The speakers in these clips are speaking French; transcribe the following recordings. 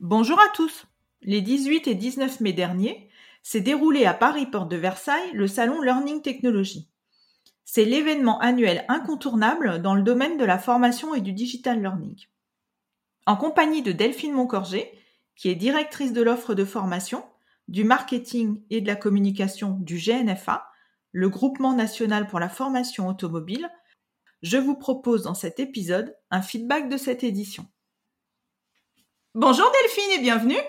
Bonjour à tous Les 18 et 19 mai dernier, s'est déroulé à Paris Porte de Versailles le salon Learning Technology. C'est l'événement annuel incontournable dans le domaine de la formation et du digital learning. En compagnie de Delphine Moncorgé, qui est directrice de l'offre de formation, du marketing et de la communication du GNFA, le Groupement national pour la formation automobile, je vous propose dans cet épisode un feedback de cette édition. Bonjour Delphine et bienvenue.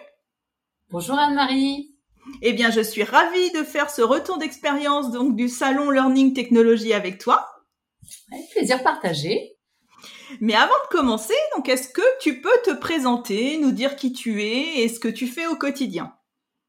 Bonjour Anne-Marie. Eh bien, je suis ravie de faire ce retour d'expérience donc du salon Learning Technology avec toi. plaisir partagé. Mais avant de commencer, donc est-ce que tu peux te présenter, nous dire qui tu es et ce que tu fais au quotidien?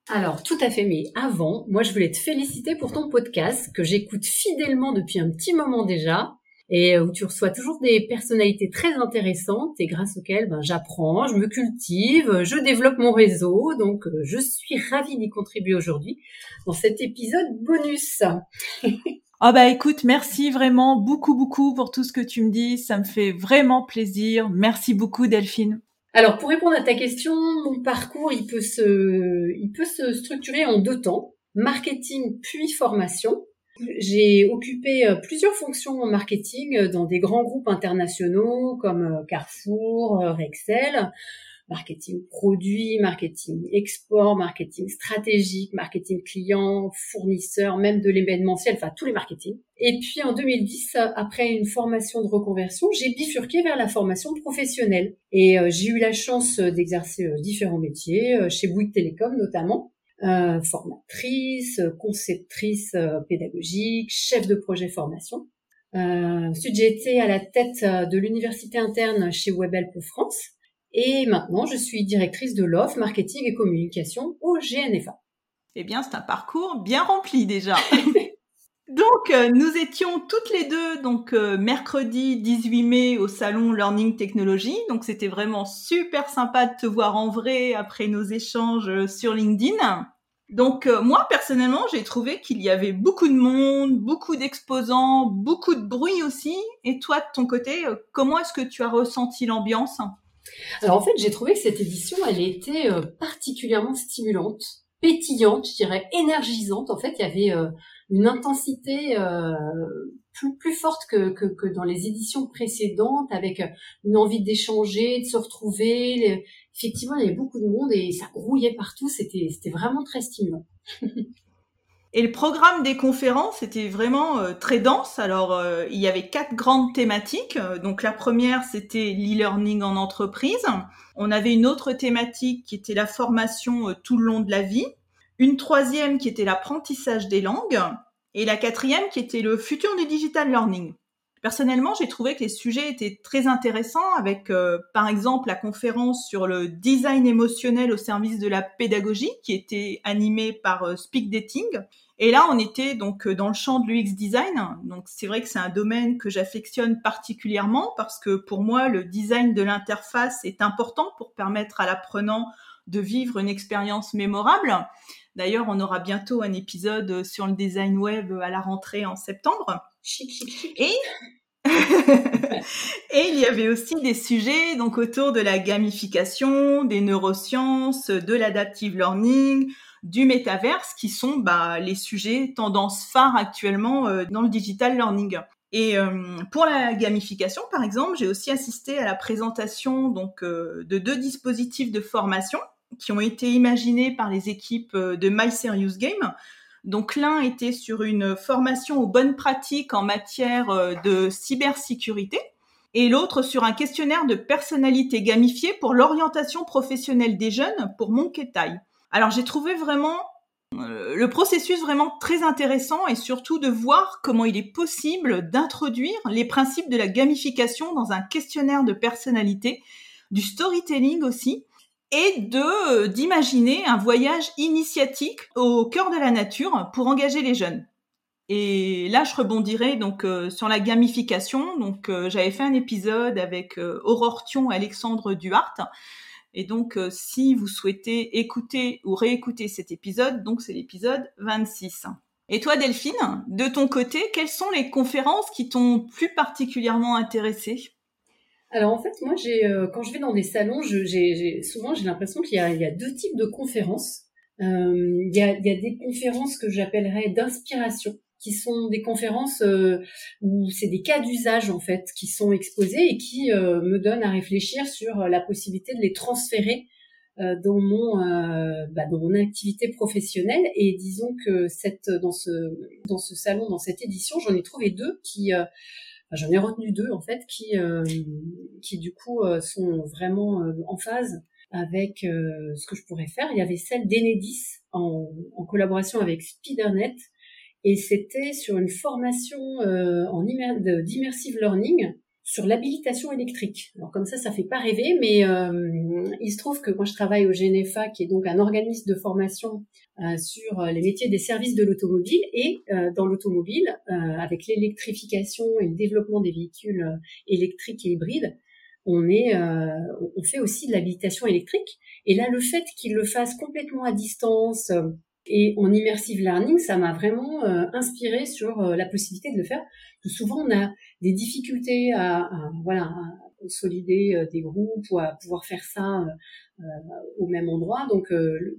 Alors, tout à fait, mais avant, moi je voulais te féliciter pour ton podcast que j'écoute fidèlement depuis un petit moment déjà et où tu reçois toujours des personnalités très intéressantes et grâce auxquelles ben, j'apprends, je me cultive, je développe mon réseau. Donc, euh, je suis ravie d'y contribuer aujourd'hui dans cet épisode bonus. Ah bah écoute, merci vraiment beaucoup beaucoup pour tout ce que tu me dis, ça me fait vraiment plaisir. Merci beaucoup Delphine. Alors pour répondre à ta question, mon parcours il peut se il peut se structurer en deux temps, marketing puis formation. J'ai occupé euh, plusieurs fonctions en marketing euh, dans des grands groupes internationaux comme euh, Carrefour, Rexel, marketing produit, marketing export, marketing stratégique, marketing client, fournisseur, même de l'événementiel, enfin tous les marketing. Et puis en 2010, après une formation de reconversion, j'ai bifurqué vers la formation professionnelle. Et j'ai eu la chance d'exercer différents métiers, chez Bouygues Télécom notamment. Euh, formatrice, conceptrice euh, pédagogique, chef de projet formation. Euh, ensuite, j'ai été à la tête euh, de l'université interne chez WebHelp France. Et maintenant, je suis directrice de l'offre marketing et communication au GNFA. Eh bien, c'est un parcours bien rempli déjà. donc, nous étions toutes les deux donc mercredi 18 mai au salon Learning Technology. Donc, c'était vraiment super sympa de te voir en vrai après nos échanges sur LinkedIn. Donc euh, moi personnellement, j'ai trouvé qu'il y avait beaucoup de monde, beaucoup d'exposants, beaucoup de bruit aussi. Et toi de ton côté, euh, comment est-ce que tu as ressenti l'ambiance? Alors en fait, j'ai trouvé que cette édition, elle était euh, particulièrement stimulante, pétillante, je dirais, énergisante. En fait, il y avait une intensité plus, plus forte que, que, que, dans les éditions précédentes, avec une envie d'échanger, de se retrouver, effectivement, il y avait beaucoup de monde et ça grouillait partout. C'était vraiment très stimulant. Et le programme des conférences était vraiment euh, très dense. Alors, euh, il y avait quatre grandes thématiques. Donc, la première, c'était l'e-learning en entreprise. On avait une autre thématique qui était la formation euh, tout le long de la vie. Une troisième qui était l'apprentissage des langues. Et la quatrième qui était le futur du digital learning. Personnellement, j'ai trouvé que les sujets étaient très intéressants avec, euh, par exemple, la conférence sur le design émotionnel au service de la pédagogie qui était animée par euh, Speak Dating. Et là, on était donc euh, dans le champ de l'UX design. Donc, c'est vrai que c'est un domaine que j'affectionne particulièrement parce que pour moi, le design de l'interface est important pour permettre à l'apprenant de vivre une expérience mémorable. D'ailleurs, on aura bientôt un épisode sur le design web à la rentrée en septembre. Et et il y avait aussi des sujets donc autour de la gamification, des neurosciences, de l'adaptive learning, du métaverse, qui sont bah, les sujets tendance phares actuellement euh, dans le digital learning. Et euh, pour la gamification, par exemple, j'ai aussi assisté à la présentation donc euh, de deux dispositifs de formation qui ont été imaginés par les équipes de My Serious Game. Donc l'un était sur une formation aux bonnes pratiques en matière euh, de cybersécurité et l'autre sur un questionnaire de personnalité gamifiée pour l'orientation professionnelle des jeunes pour Monketai. Alors j'ai trouvé vraiment euh, le processus vraiment très intéressant et surtout de voir comment il est possible d'introduire les principes de la gamification dans un questionnaire de personnalité, du storytelling aussi, et de d'imaginer un voyage initiatique au cœur de la nature pour engager les jeunes. Et là, je rebondirai donc sur la gamification. Donc, j'avais fait un épisode avec Aurore Thion et Alexandre Duhart. Et donc, si vous souhaitez écouter ou réécouter cet épisode, donc c'est l'épisode 26. Et toi, Delphine, de ton côté, quelles sont les conférences qui t'ont plus particulièrement intéressée? Alors en fait, moi, j'ai, euh, quand je vais dans des salons, j'ai, souvent j'ai l'impression qu'il y a, deux types de conférences. Euh, il, y a, des conférences que j'appellerais d'inspiration, qui sont des conférences euh, où c'est des cas d'usage en fait qui sont exposés et qui me donnent à réfléchir sur la possibilité de les transférer euh, dans mon euh, bah, dans mon activité professionnelle et disons que cette dans ce dans ce salon dans cette édition j'en ai trouvé deux qui euh, j'en ai retenu deux en fait qui qui du coup sont vraiment en phase avec ce que je pourrais faire il y avait celle d'Enedis en, collaboration avec Spidernet et c'était sur une formation en d'immersive learning sur l'habilitation électrique. Alors comme ça, ça fait pas rêver, mais euh, il se trouve que moi je travaille au GNFA, qui est donc un organisme de formation euh, sur euh, les métiers des services de l'automobile, et dans l'automobile, avec l'électrification et le développement des véhicules électriques et hybrides, on est, on fait aussi de l'habilitation électrique. Et là, le fait qu'ils le fassent complètement à distance et en immersive learning, ça m'a vraiment inspiré sur la possibilité de le faire. souvent, on a des difficultés à, voilà à consolider euh, des groupes ou pouvoir faire ça euh, euh, au même endroit. Donc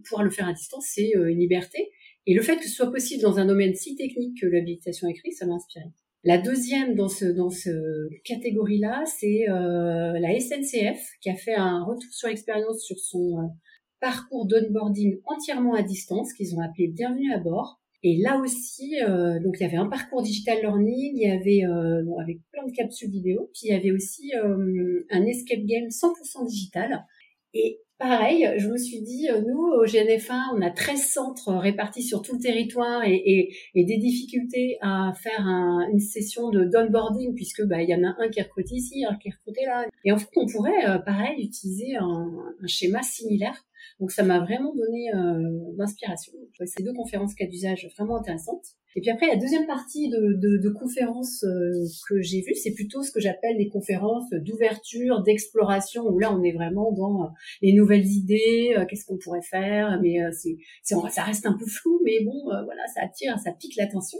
pouvoir le faire à distance, c'est une liberté. Et le fait que ce soit possible dans un domaine si technique que l'habilitation écrite, ça m'a inspiré. La deuxième dans ce dans ce catégorie-là, c'est la SNCF qui a fait un retour sur expérience sur son parcours d'onboarding entièrement à distance qu'ils ont appelé Bienvenue à bord. Et là aussi, euh, donc il y avait un parcours digital learning, il y avait euh, bon, avec plein de capsules vidéo, puis il y avait aussi euh, un escape game 100% digital. Et pareil, je me suis dit, euh, nous au GNF1, on a 13 centres répartis sur tout le territoire et, et, et des difficultés à faire un, une session de downboarding puisque bah il y en a un qui est recruté ici, un qui est recruté là. Et en fait, on pourrait euh, pareil utiliser un, un schéma similaire donc ça m'a vraiment donné euh, l'inspiration. Ces deux conférences cas d'usage vraiment intéressantes. Et puis après, la deuxième partie de, de, de conférences euh, que j'ai vues, c'est plutôt ce que j'appelle les conférences d'ouverture, d'exploration, où là on est vraiment dans euh, les nouvelles idées, qu'est-ce qu'on pourrait faire, mais c'est, ça reste un peu flou, mais bon, voilà, ça attire, ça pique l'attention.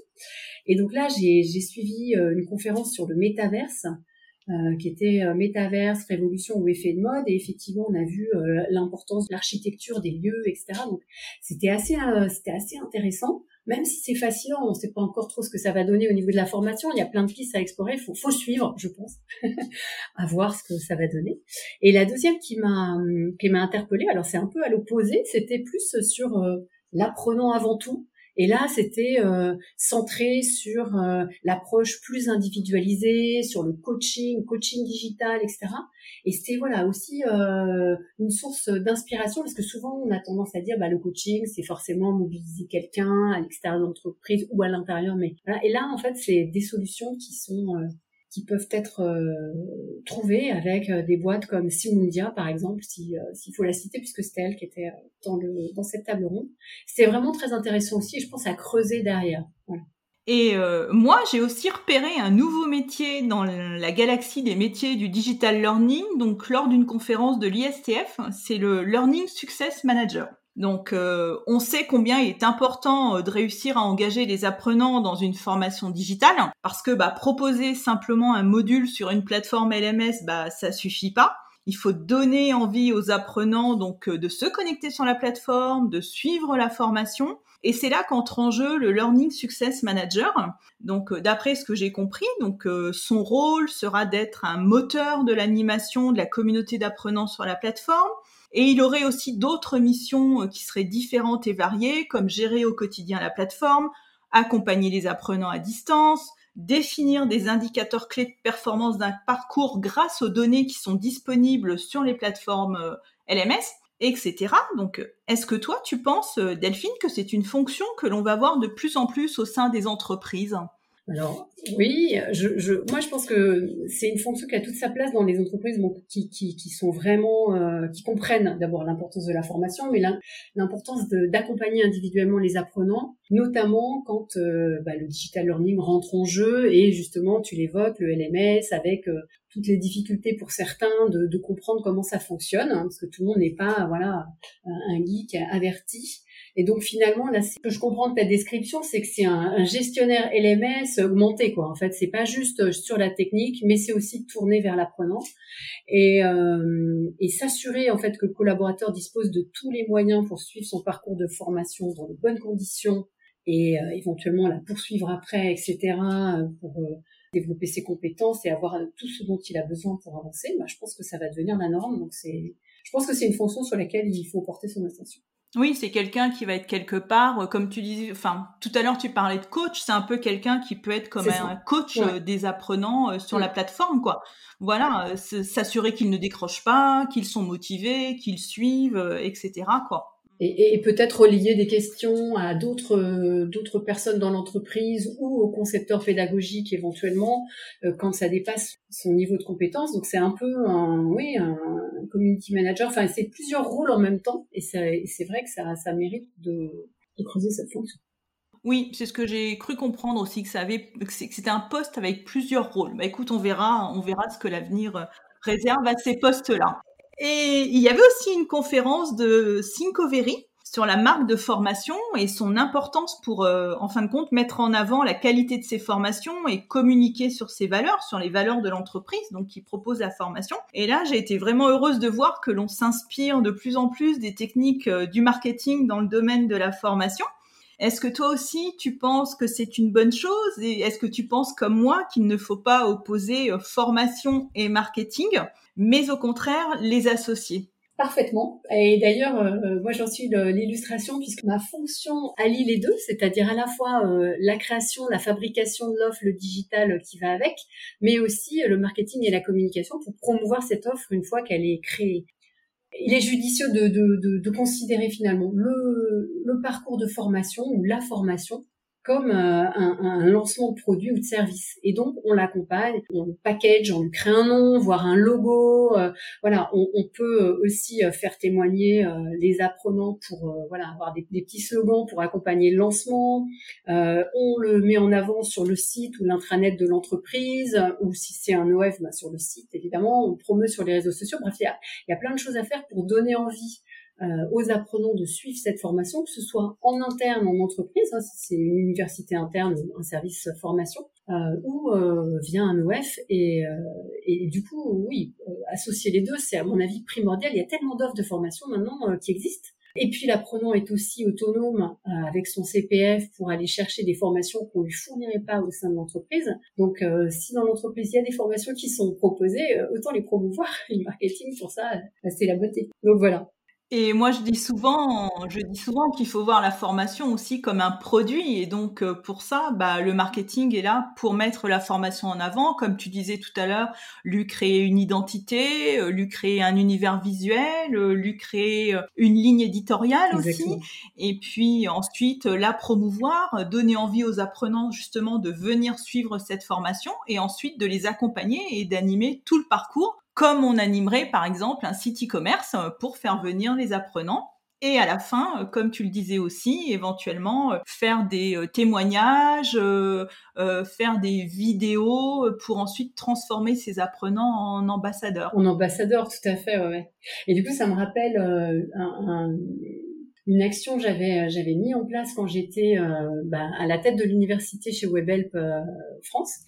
Et donc là, j'ai, j'ai suivi une conférence sur le métaverse. Euh, qui était euh, métaverse, révolution ou effet de mode. Et effectivement, on a vu euh, l'importance de l'architecture des lieux, etc. Donc, c'était assez, c'était assez intéressant. Même si c'est fascinant, on ne sait pas encore trop ce que ça va donner au niveau de la formation. Il y a plein de pistes à explorer. Il faut, faut suivre, je pense, à voir ce que ça va donner. Et la deuxième qui m'a, qui m'a interpellée, alors c'est un peu à l'opposé, c'était plus sur l'apprenant avant tout. Et là, c'était euh, centré sur euh, l'approche plus individualisée, sur le coaching, coaching digital, etc. Et c'était voilà aussi euh, une source d'inspiration parce que souvent on a tendance à dire bah le coaching c'est forcément mobiliser quelqu'un à l'extérieur de l'entreprise ou à l'intérieur, mais voilà. Et là en fait c'est des solutions qui sont qui peuvent être euh, trouvées avec euh, des boîtes comme Simundia par exemple, euh, s'il faut la citer puisque c'était elle qui était dans, le, dans cette table ronde. C'était vraiment très intéressant aussi je pense à creuser derrière. Et moi, j'ai aussi repéré un nouveau métier dans la galaxie des métiers du digital learning, donc lors d'une conférence de l'ISTF, c'est le Learning Success Manager. Donc, euh, on sait combien il est important euh, de réussir à engager les apprenants dans une formation digitale, parce que bah, proposer simplement un module sur une plateforme LMS, bah, ça suffit pas. Il faut donner envie aux apprenants donc euh, de se connecter sur la plateforme, de suivre la formation. Et c'est là qu'entre en jeu le Learning Success Manager. Donc, d'après ce que j'ai compris, donc son rôle sera d'être un moteur de l'animation de la communauté d'apprenants sur la plateforme, et il aurait aussi d'autres missions euh, qui seraient différentes et variées, comme gérer au quotidien la plateforme, accompagner les apprenants à distance, définir des indicateurs clés de performance d'un parcours grâce aux données qui sont disponibles sur les plateformes euh, LMS, etc. Donc, est-ce que toi, tu penses, euh, Delphine, que c'est une fonction que l'on va voir de plus en plus au sein des entreprises? Alors oui, je, je, moi je pense que c'est une fonction qui a toute sa place dans les entreprises qui, qui, qui, sont vraiment, euh, qui comprennent d'abord l'importance de la formation, mais l'importance d'accompagner individuellement les apprenants, notamment quand euh, bah, le digital learning rentre en jeu et justement tu l'évoques, le LMS avec euh, toutes les difficultés pour certains de, de comprendre comment ça fonctionne, hein, parce que tout le monde n'est pas voilà un geek averti. Et donc finalement, là, ce que je comprends de ta description, c'est que c'est un, gestionnaire LMS augmenté, quoi. En fait, c'est pas juste euh, sur la technique, mais c'est aussi tourné vers l'apprenant et, euh, et s'assurer en fait que le collaborateur dispose de tous les moyens pour suivre son parcours de formation dans de bonnes conditions et euh, éventuellement la poursuivre après, etc. Euh, pour développer ses compétences et avoir tout ce dont il a besoin pour avancer. Bah, je pense que ça va devenir la norme. Donc c'est, je pense que c'est une fonction sur laquelle il faut porter son attention. Oui, c'est quelqu'un qui va être quelque part, euh, comme tu disais, enfin, tout à l'heure tu parlais de coach, c'est un peu quelqu'un qui peut être comme un coach euh, des apprenants euh, sur la plateforme, quoi. Voilà, s'assurer qu'ils ne décrochent pas, qu'ils sont motivés, qu'ils suivent, etc., quoi et, peut-être relier des questions à d'autres d'autres personnes dans l'entreprise ou au concepteur pédagogique éventuellement euh, quand ça dépasse son niveau de compétence. Donc c'est un peu un oui un community manager. Enfin c'est plusieurs rôles en même temps et c'est vrai que ça mérite de, creuser cette fonction. Oui, c'est ce que j'ai cru comprendre aussi que ça avait que c'était un poste avec plusieurs rôles. Bah écoute, on verra, on verra ce que l'avenir réserve à ces postes-là. Et il y avait aussi une conférence de Syncovery sur la marque de formation et son importance pour, euh, en fin de compte, mettre en avant la qualité de ses formations et communiquer sur ses valeurs, sur les valeurs de l'entreprise, donc qui propose la formation. Et là, j'ai été vraiment heureuse de voir que l'on s'inspire de plus en plus des techniques euh, du marketing dans le domaine de la formation. Est-ce que toi aussi, tu penses que c'est une bonne chose et est-ce que tu penses comme moi qu'il ne faut pas opposer euh, formation et marketing, mais au contraire les associer Parfaitement. Et d'ailleurs, euh, euh, moi j'en suis l'illustration puisque ma fonction allie les deux, c'est-à-dire à la fois la création, la fabrication de l'offre, le digital qui va avec, mais aussi le marketing et la communication pour promouvoir cette offre une fois qu'elle est créée il est judicieux de, de, de, considérer finalement le, le, parcours de formation ou la formation comme euh, un, un, lancement de produit ou de service. Et donc, on l'accompagne, on le package, on lui crée un nom, voire un logo. Euh, voilà, on, on, peut aussi euh, faire témoigner les apprenants pour voilà avoir des, des, petits slogans pour accompagner le lancement. on le met en avant sur le site ou l'intranet de l'entreprise, ou si c'est un OF, bah, sur le site, évidemment. On promeut sur les réseaux sociaux. Bref, il y a, y a plein de choses à faire pour donner envie euh, aux apprenants de suivre cette formation, que ce soit en interne en entreprise, hein, c'est une université interne un service formation, euh, ou euh, via un OF. Et, et du coup, oui, associer les deux, c'est à mon avis primordial. Il y a tellement d'offres de formation maintenant qui existent. Et puis l'apprenant est aussi autonome avec son CPF pour aller chercher des formations qu'on lui fournirait pas au sein de l'entreprise. Donc si dans l'entreprise il y a des formations qui sont proposées, autant les promouvoir. Le marketing pour ça, c'est la beauté. Donc voilà. Et moi, je dis souvent, je dis souvent qu'il faut voir la formation aussi comme un produit. Et donc, euh, pour ça, bah, le marketing est là pour mettre la formation en avant. Comme tu disais tout à l'heure, lui créer une identité, euh, lui créer un univers visuel, euh, lui créer une ligne éditoriale aussi. Et puis ensuite, la promouvoir, donner envie aux apprenants justement de venir suivre cette formation et ensuite de les accompagner et d'animer tout le parcours comme on animerait par exemple un site e-commerce euh, pour faire venir les apprenants. Et à la fin, euh, comme tu le disais aussi, éventuellement euh, faire des témoignages, faire des vidéos pour ensuite transformer ces apprenants en ambassadeurs. En ambassadeurs, tout à fait, ouais. Et du coup, ça me rappelle un, une action j'avais euh, j'avais mis en place quand j'étais euh, bah, à la tête de l'université chez WebHelp euh, France,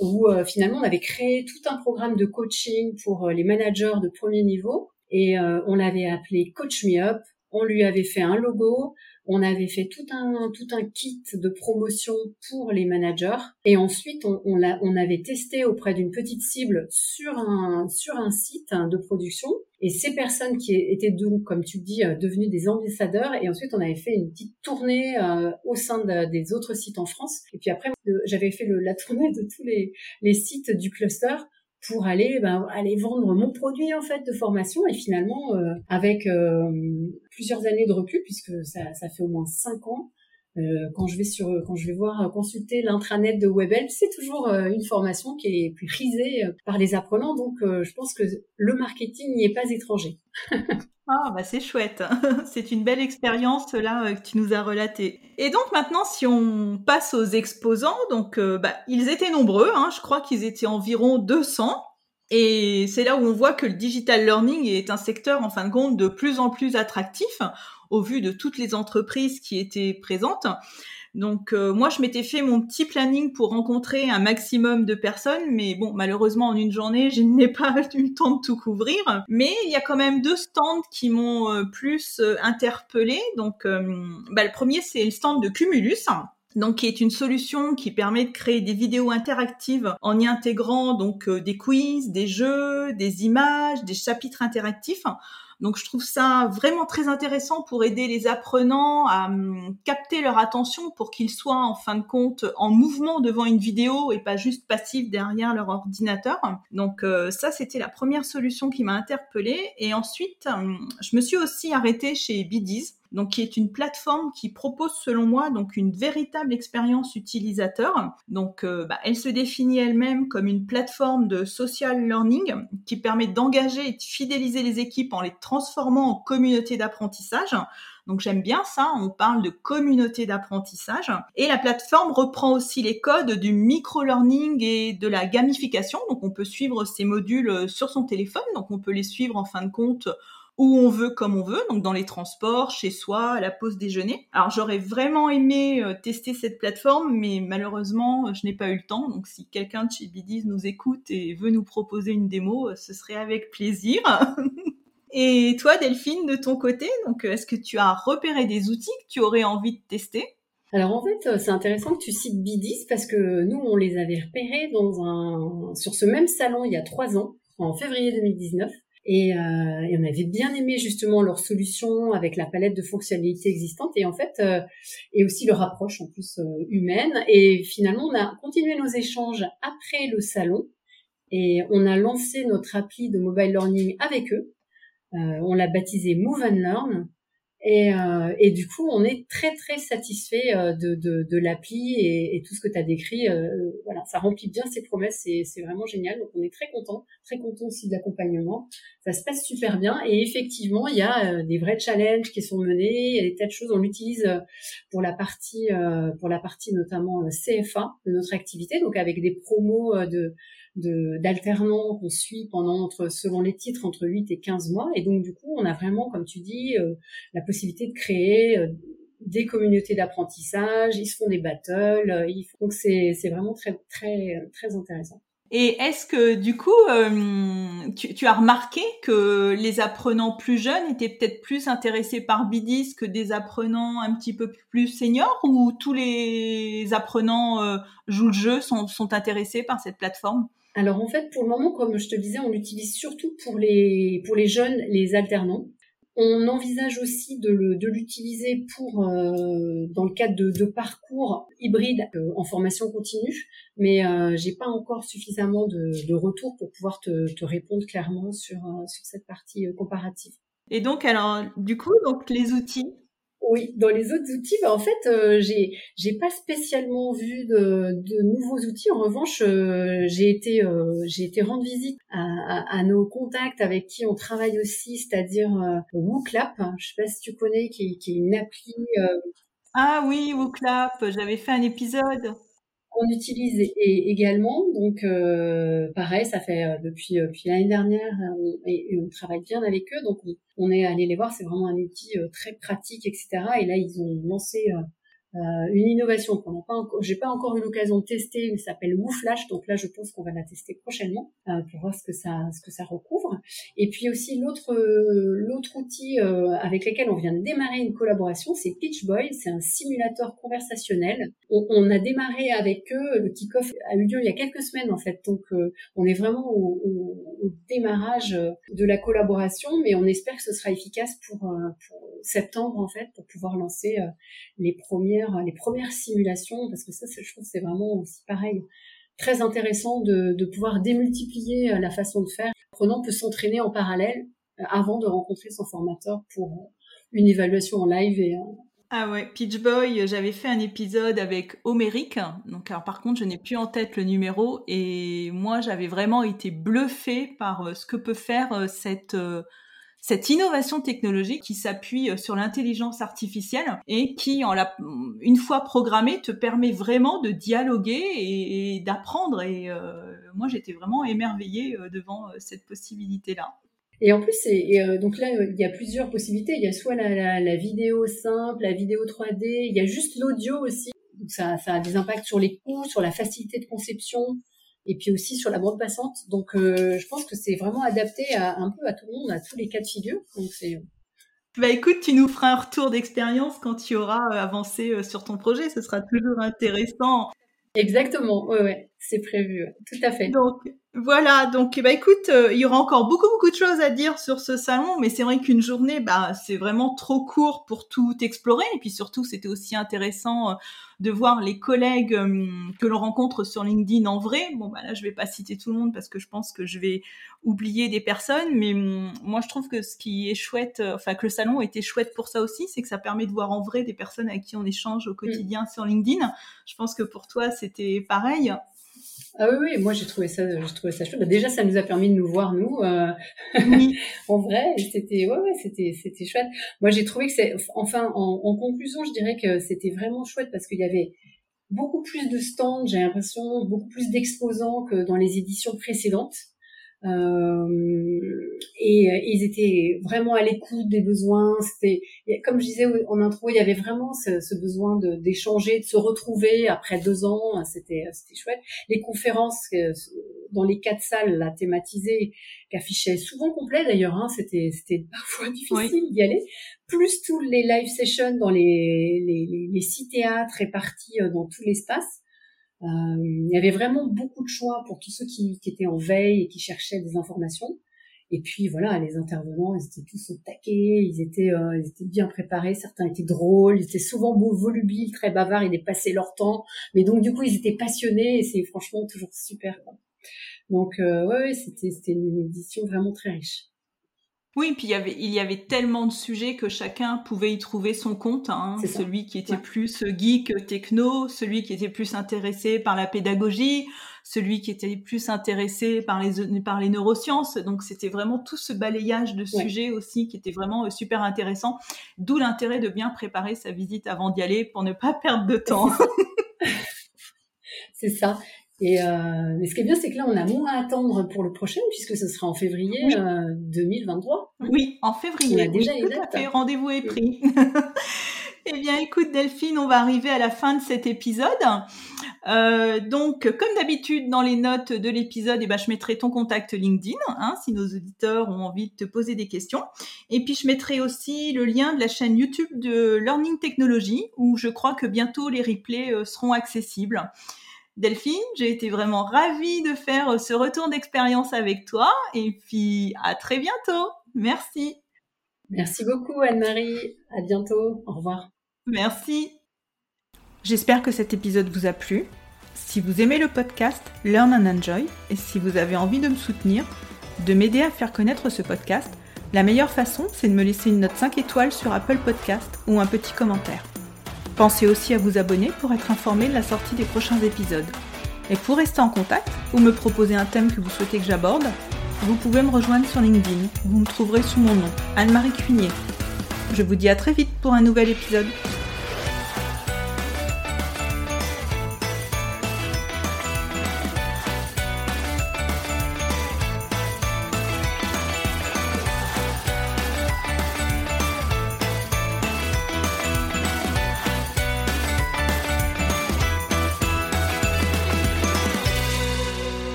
où finalement on avait créé tout un programme de coaching pour les managers de premier niveau et on l'avait appelé Coach Me Up. On lui avait fait un logo, on avait fait tout un tout un kit de promotion pour les managers. Et ensuite on, on, on avait testé auprès d'une petite cible sur un sur un site de production. Et ces personnes qui étaient donc comme tu dis euh, devenues des ambassadeurs. Et ensuite on avait fait une petite tournée euh, au sein des autres sites en France. Et puis après j'avais fait le, la tournée de tous les, les sites du cluster pour aller ben, aller vendre mon produit en fait de formation et finalement euh, avec euh, plusieurs années de recul puisque ça, ça fait au moins cinq ans Euh, quand je vais sur, quand je vais voir euh, consulter l'intranet de Webel, c'est toujours euh, une formation qui est prisée par les apprenants. Donc, je pense que le marketing n'y est pas étranger. Ah bah c'est chouette, c'est une belle expérience là que tu nous as relatée. Et donc maintenant si on passe aux exposants, donc bah, ils étaient nombreux, hein, je crois qu'ils étaient environ 200. Et c'est là où on voit que le digital learning est un secteur en fin de compte de plus en plus attractif au vu de toutes les entreprises qui étaient présentes. Donc euh, moi, je m'étais fait mon petit planning pour rencontrer un maximum de personnes, mais bon, malheureusement, en une journée, je n'ai pas eu le temps de tout couvrir. Mais il y a quand même deux stands qui m'ont euh, plus euh, interpellé. Donc bah, le premier, c'est le stand de Cumulus. Donc, qui est une solution qui permet de créer des vidéos interactives en y intégrant donc des quiz, des jeux, des images, des chapitres interactifs donc je trouve ça vraiment très intéressant pour aider les apprenants à hum, capter leur attention pour qu'ils soient en fin de compte en mouvement devant une vidéo et pas juste passifs derrière leur ordinateur. Donc euh, ça c'était la première solution qui m'a interpellée et ensuite hum, je me suis aussi arrêtée chez Bidiz donc qui est une plateforme qui propose selon moi donc une véritable expérience utilisateur. Donc euh, bah, elle se définit elle-même comme une plateforme de social learning qui permet d'engager et de fidéliser les équipes en les transformant en communauté d'apprentissage. Donc j'aime bien ça, on parle de communauté d'apprentissage. Et la plateforme reprend aussi les codes du micro-learning et de la gamification. Donc on peut suivre ces modules sur son téléphone, donc on peut les suivre en fin de compte où on veut, comme on veut, donc dans les transports, chez soi, à la pause déjeuner. Alors j'aurais vraiment aimé euh, tester cette plateforme, mais malheureusement, je n'ai pas eu le temps. Donc si quelqu'un de chez Bidis nous écoute et veut nous proposer une démo, euh, ce serait avec plaisir. et toi, Delphine, de ton côté, est-ce que tu as repéré des outils que tu aurais envie de tester? Alors en fait, euh, c'est intéressant que tu cites Bidis parce que nous, on les avait repérés dans un sur ce même salon il y a trois ans, en février 2019. Et, euh, on avait bien aimé justement leur solution avec la palette de fonctionnalités existantes et en fait euh, et aussi leur approche en plus euh, humaine. Et finalement, on a continué nos échanges après le salon et on a lancé notre appli de mobile learning avec eux. Euh, on l'a baptisé Move and Learn et, euh, et, du coup, on est très très satisfait euh, de, de, de l'appli et, et, tout ce que tu as décrit. Euh, voilà, ça remplit bien ses promesses, c'est vraiment génial. Donc on est très content, très content aussi de l'accompagnement. Ça se passe super bien et effectivement, il y a euh, des vrais challenges qui sont menés. Il y a des tas de choses. On l'utilise pour la partie, pour la partie notamment CFA de notre activité, donc avec des promos de d'alternants qu'on suit pendant entre selon les titres entre 8 et 15 mois et donc du coup on a vraiment comme tu dis euh, la possibilité de créer euh, des communautés d'apprentissage, ils se font des battles, euh, donc c'est c'est vraiment très très très intéressant. Et est-ce que du coup, euh, tu, as remarqué que les apprenants plus jeunes étaient peut-être plus intéressés par Bidis que des apprenants un petit peu plus seniors, ou tous les apprenants euh, jouent le jeu, sont, intéressés par cette plateforme? Alors en fait, pour le moment, comme je te disais, on l'utilise surtout pour les jeunes, les alternants. On envisage aussi de, l'utiliser pour euh, dans le cadre de, parcours hybrides euh, en formation continue, mais euh, j'ai pas encore suffisamment de, retours pour pouvoir te, répondre clairement sur sur cette partie comparative. Et donc alors du coup donc les outils oui, dans les autres outils, bah, en fait, euh, j'ai j'ai pas spécialement vu de, nouveaux outils. En revanche, euh, j'ai été euh, j'ai été rendre visite à, nos contacts avec qui on travaille aussi, c'est-à-dire euh, WooClap. Je sais pas si tu connais, qui, est une appli. Ah oui, WooClap. J'avais fait un épisode on utilise également. Donc, euh, pareil, ça fait euh, depuis, euh, depuis l'année dernière et, on travaille bien avec eux. Donc, on, est allé les voir. C'est vraiment un outil très pratique, etc. Et là, ils ont lancé euh, une innovation qu'on n'a pas encore, j'ai pas encore eu l'occasion de tester, mais s'appelle WooFlash. Donc là, je pense qu'on va la tester prochainement euh, pour voir ce que ça, ce que ça recouvre. Et puis aussi l'autre, l'autre outil euh, avec lequel on vient de démarrer une collaboration, c'est Pitchboy. C'est un simulateur conversationnel. On, on, a démarré avec eux. Le kick-off a eu lieu il y a quelques semaines en fait. Donc on est vraiment au, au, au, démarrage de la collaboration, mais on espère que ce sera efficace pour, pour septembre en fait pour pouvoir lancer les premiers les premières simulations, parce que ça, je trouve, c'est vraiment aussi pareil, très intéressant de, pouvoir démultiplier euh, la façon de faire. L'apprenant peut s'entraîner en parallèle euh, avant de rencontrer son formateur pour euh, une évaluation en live Ah ouais, Peach Boy, j'avais fait un épisode avec Homéric. Donc alors par contre, je n'ai plus en tête le numéro et moi j'avais vraiment été bluffée par ce que peut faire cette cette innovation technologique qui s'appuie sur l'intelligence artificielle et qui, une fois programmée, te permet vraiment de dialoguer et, d'apprendre. Et moi, j'étais vraiment émerveillée devant cette possibilité-là. Et en plus, euh, donc là, il y a plusieurs possibilités. Il y a soit la, vidéo simple, la vidéo 3D, il y a juste l'audio aussi. Donc ça a des impacts sur les coûts, sur la facilité de conception, et puis aussi sur la bande passante. Donc euh, je pense que c'est vraiment adapté à, un peu à tout le monde, à tous les cas de figure. Donc c'est bah écoute, tu nous feras un retour d'expérience quand tu auras euh, avancé sur ton projet. Ce sera toujours intéressant. Exactement, ouais, ouais, c'est prévu, tout à fait. Donc, voilà, donc bah écoute, euh, il y aura encore beaucoup beaucoup de choses à dire sur ce salon, mais c'est vrai qu'une journée, bah c'est vraiment trop court pour tout explorer. Et puis surtout, c'était aussi intéressant euh, de voir les collègues euh, que l'on rencontre sur LinkedIn en vrai. Bon bah là, je vais pas citer tout le monde parce que je pense que je vais oublier des personnes, mais hum, moi je trouve que ce qui est chouette, enfin que le salon était chouette pour ça aussi, c'est que ça permet de voir en vrai des personnes avec qui on échange au quotidien sur LinkedIn. Je pense que pour toi, c'était pareil. Ah oui, oui, moi j'ai trouvé ça, j'ai trouvé ça chouette. Bah, déjà, ça nous a permis de nous voir nous euh, en vrai. C'était, ouais, ouais, c'était, c'était chouette. Moi, j'ai trouvé que c'est, enfin, en, en, conclusion, je dirais que c'était vraiment chouette parce qu'il y avait beaucoup plus de stands. J'ai l'impression beaucoup plus d'exposants que dans les éditions précédentes. Euh, et, euh, ils étaient vraiment à l'écoute des besoins. C'était, comme je disais en intro, il y avait vraiment ce, ce besoin de, d'échanger, de se retrouver après deux ans. C'était, c'était chouette. Les conférences euh, dans les quatre salles, là, thématisées, qui affichaient souvent complet d'ailleurs. Hein, c'était, c'était parfois difficile d'y aller. Plus tous les live sessions dans les, les, les, les six théâtres répartis dans tout l'espace. Euh, il y avait vraiment beaucoup de choix pour tous ceux qui, qui, étaient en veille et qui cherchaient des informations. Et puis voilà, les intervenants, ils étaient tous au taquet, ils étaient, euh, ils étaient bien préparés, certains étaient drôles, ils étaient souvent beaux, volubiles, très bavards, ils dépassaient leur temps, mais donc du coup ils étaient passionnés et c'est franchement toujours super. Quoi. Donc euh, ouais, c'était c'était une édition vraiment très riche. Oui, puis il y avait, il y avait tellement de sujets que chacun pouvait y trouver son compte. Hein. Celui qui était plus geek, techno, celui qui était plus intéressé par la pédagogie, celui qui était plus intéressé par les, par les neurosciences. Donc c'était vraiment tout ce balayage de sujets aussi qui était vraiment euh, super intéressant. D'où l'intérêt de bien préparer sa visite avant d'y aller pour ne pas perdre de temps. C'est ça. Et euh, mais ce qui est bien, c'est que là, on a moins à attendre pour le prochain, puisque ce sera en février 2023. Euh, oui, en février. On a déjà oui, tout à fait. Rendez-vous est pris. eh bien, écoute, Delphine, on va arriver à la fin de cet épisode. Euh, donc, comme d'habitude, dans les notes de l'épisode, eh ben, je mettrai ton contact LinkedIn, hein, si nos auditeurs ont envie de te poser des questions. Et puis, je mettrai aussi le lien de la chaîne YouTube de Learning Technology, où je crois que bientôt les replays euh, seront accessibles. Delphine, j'ai été vraiment ravie de faire ce retour d'expérience avec toi et puis à très bientôt. Merci. Merci beaucoup Anne-Marie. À bientôt. Au revoir. Merci. J'espère que cet épisode vous a plu. Si vous aimez le podcast Learn and Enjoy et si vous avez envie de me soutenir, de m'aider à faire connaître ce podcast, la meilleure façon, c'est de me laisser une note 5 étoiles sur Apple Podcast ou un petit commentaire. Pensez aussi à vous abonner pour être informé de la sortie des prochains épisodes. Et pour rester en contact ou me proposer un thème que vous souhaitez que j'aborde, vous pouvez me rejoindre sur LinkedIn. Vous me trouverez sous mon nom, Anne-Marie Cuinier. Je vous dis à très vite pour un nouvel épisode.